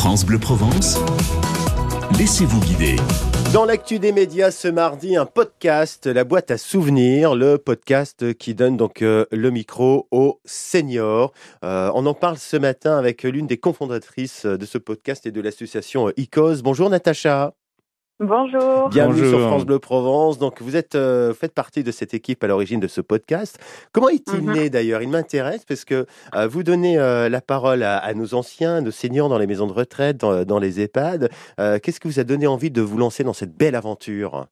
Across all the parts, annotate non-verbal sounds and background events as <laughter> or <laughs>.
France Bleu Provence, laissez-vous guider. Dans l'actu des médias ce mardi, un podcast, la boîte à souvenirs, le podcast qui donne donc euh, le micro aux seniors. Euh, on en parle ce matin avec l'une des cofondatrices de ce podcast et de l'association ICOS. Bonjour Natacha. Bonjour. Bienvenue sur France Bleu Provence. Donc vous êtes euh, faites partie de cette équipe à l'origine de ce podcast. Comment est-il Mhm. né d'ailleurs? Il m'intéresse parce que euh, vous donnez euh, la parole à, à nos anciens, nos seniors dans les maisons de retraite, dans, dans les EHPAD. Euh, Qu'est-ce qui vous a donné envie de vous lancer dans cette belle aventure?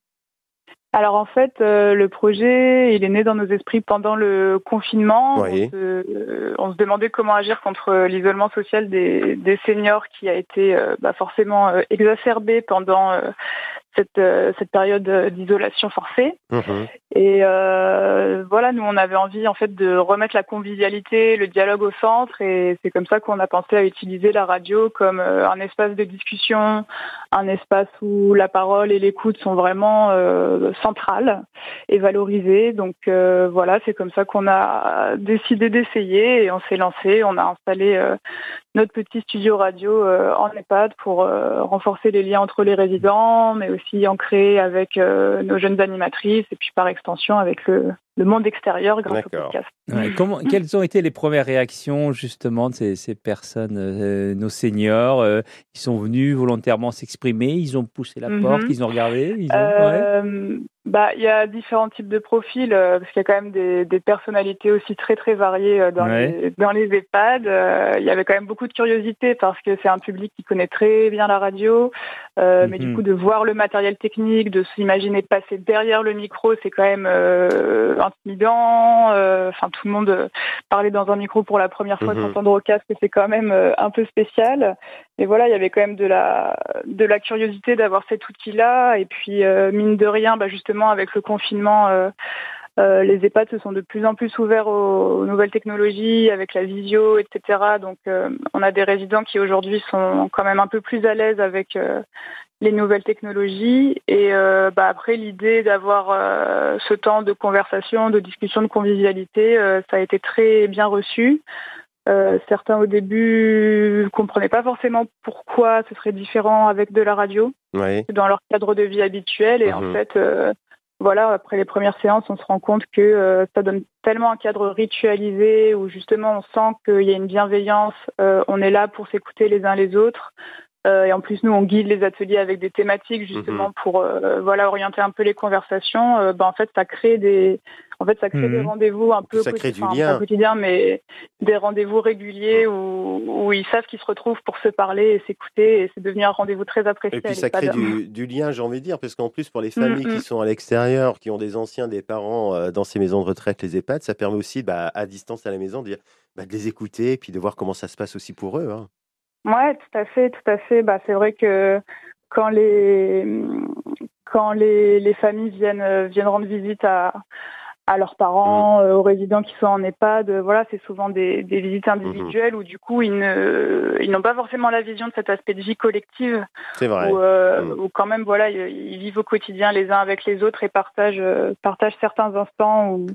Alors en fait, euh, le projet, il est né dans nos esprits pendant le confinement. Oui. On, se, euh, on se demandait comment agir contre l'isolement social des, des seniors qui a été euh, bah, forcément euh, exacerbé pendant euh, cette, euh, cette période euh, d'isolation forcée. Mhm. Et euh, voilà, nous on avait envie en fait de remettre la convivialité, le dialogue au centre, et c'est comme ça qu'on a pensé à utiliser la radio comme euh, un espace de discussion, un espace où la parole et l'écoute sont vraiment euh, centrales et valorisées. Donc euh, voilà, c'est comme ça qu'on a décidé d'essayer et on s'est lancé. On a installé euh, notre petit studio radio en EHPAD pour renforcer les liens entre les résidents, mais aussi ancrer avec euh, nos jeunes animatrices et puis par extension avec le, le monde extérieur grâce au podcast. Ouais, <laughs> comment, quelles ont été les premières réactions justement de ces, ces personnes, euh, nos seniors euh, Ils sont venus volontairement s'exprimer, ils ont poussé la Mhm. porte, ils ont regardé ils ont, ouais. Bah, il y a différents types de profils euh, parce qu'il y a quand même des, des personnalités aussi très très variées euh, dans, Ouais. les, dans les EHPAD. Euh, Il y avait quand même beaucoup de curiosité parce que c'est un public qui connaît très bien la radio, euh, mais du Mhm. coup de voir le matériel technique, de s'imaginer passer derrière le micro, c'est quand même euh, intimidant. Euh, Enfin, tout le monde euh, parler dans un micro pour la première fois, Mhm. s'entendre au casque, c'est quand même euh, un peu spécial. Et voilà, il y avait quand même de la de la curiosité d'avoir cet outil-là. Et puis euh, mine de rien, bah, justement avec le confinement, euh, euh, les EHPAD se sont de plus en plus ouverts aux, nouvelles technologies, avec la visio, etc. Donc on a des résidents qui aujourd'hui sont quand même un peu plus à l'aise avec les nouvelles technologies. Et bah, après l'idée d'avoir ce temps de conversation, de discussion, de convivialité, ça a été très bien reçu. Euh, certains au début comprenaient pas forcément pourquoi ce serait différent avec de la radio Oui. dans leur cadre de vie habituel et en Mhm. fait euh, voilà après les premières séances on se rend compte que euh, ça donne tellement un cadre ritualisé où justement on sent qu'il y a une bienveillance on est là pour s'écouter les uns les autres et en plus nous on guide les ateliers avec des thématiques justement pour euh, voilà orienter un peu les conversations Euh, ben, en fait ça crée des en fait ça crée Mhm. des rendez-vous un peu Ça crée du lien. quotidien mais des rendez-vous réguliers où, où ils savent qu'ils se retrouvent pour se parler et s'écouter et c'est devenu un rendez-vous très apprécié Et puis ça crée du, du lien, j'ai envie de dire, parce qu'en plus pour les familles Mm, qui mm. sont à l'extérieur, qui ont des anciens, des parents euh, dans ces maisons de retraite, les EHPAD, ça permet aussi bah, à distance à la maison de, dire, bah, de les écouter et puis de voir comment ça se passe aussi pour eux. hein. Ouais, tout à fait, tout à fait. Bah, c'est vrai que quand les quand les, les familles viennent euh, viennent rendre visite à à leurs parents, euh, aux résidents qui sont en EHPAD, euh, voilà, c'est souvent des, des visites individuelles où du coup ils ne ils n'ont pas forcément la vision de cet aspect de vie collective C'est vrai. où, euh, Mm. où quand même voilà ils, ils vivent au quotidien les uns avec les autres et partagent partagent certains instants où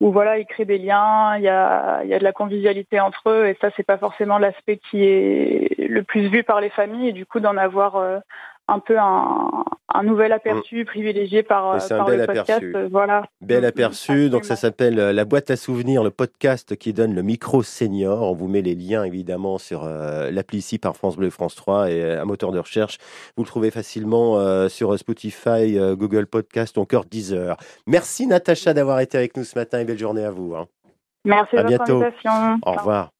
où voilà ils créent des liens il y a y a de la convivialité entre eux et ça c'est pas forcément l'aspect qui est le plus vu par les familles et du coup d'en avoir euh, un peu un, un nouvel aperçu privilégié par, euh, un bel le podcast aperçu. euh, voilà Bel Mm, aperçu, donc ça s'appelle euh, La boîte à souvenirs, le podcast qui donne le micro senior. On vous met les liens évidemment sur euh, l'appli ici par France Bleu et France 3 et un moteur de recherche. Vous le trouvez facilement euh, sur Spotify, euh, Google Podcast ou encore Deezer. Merci Natacha d'avoir été avec nous ce matin et belle journée à vous. hein. merci À de votre bientôt. invitation Au revoir.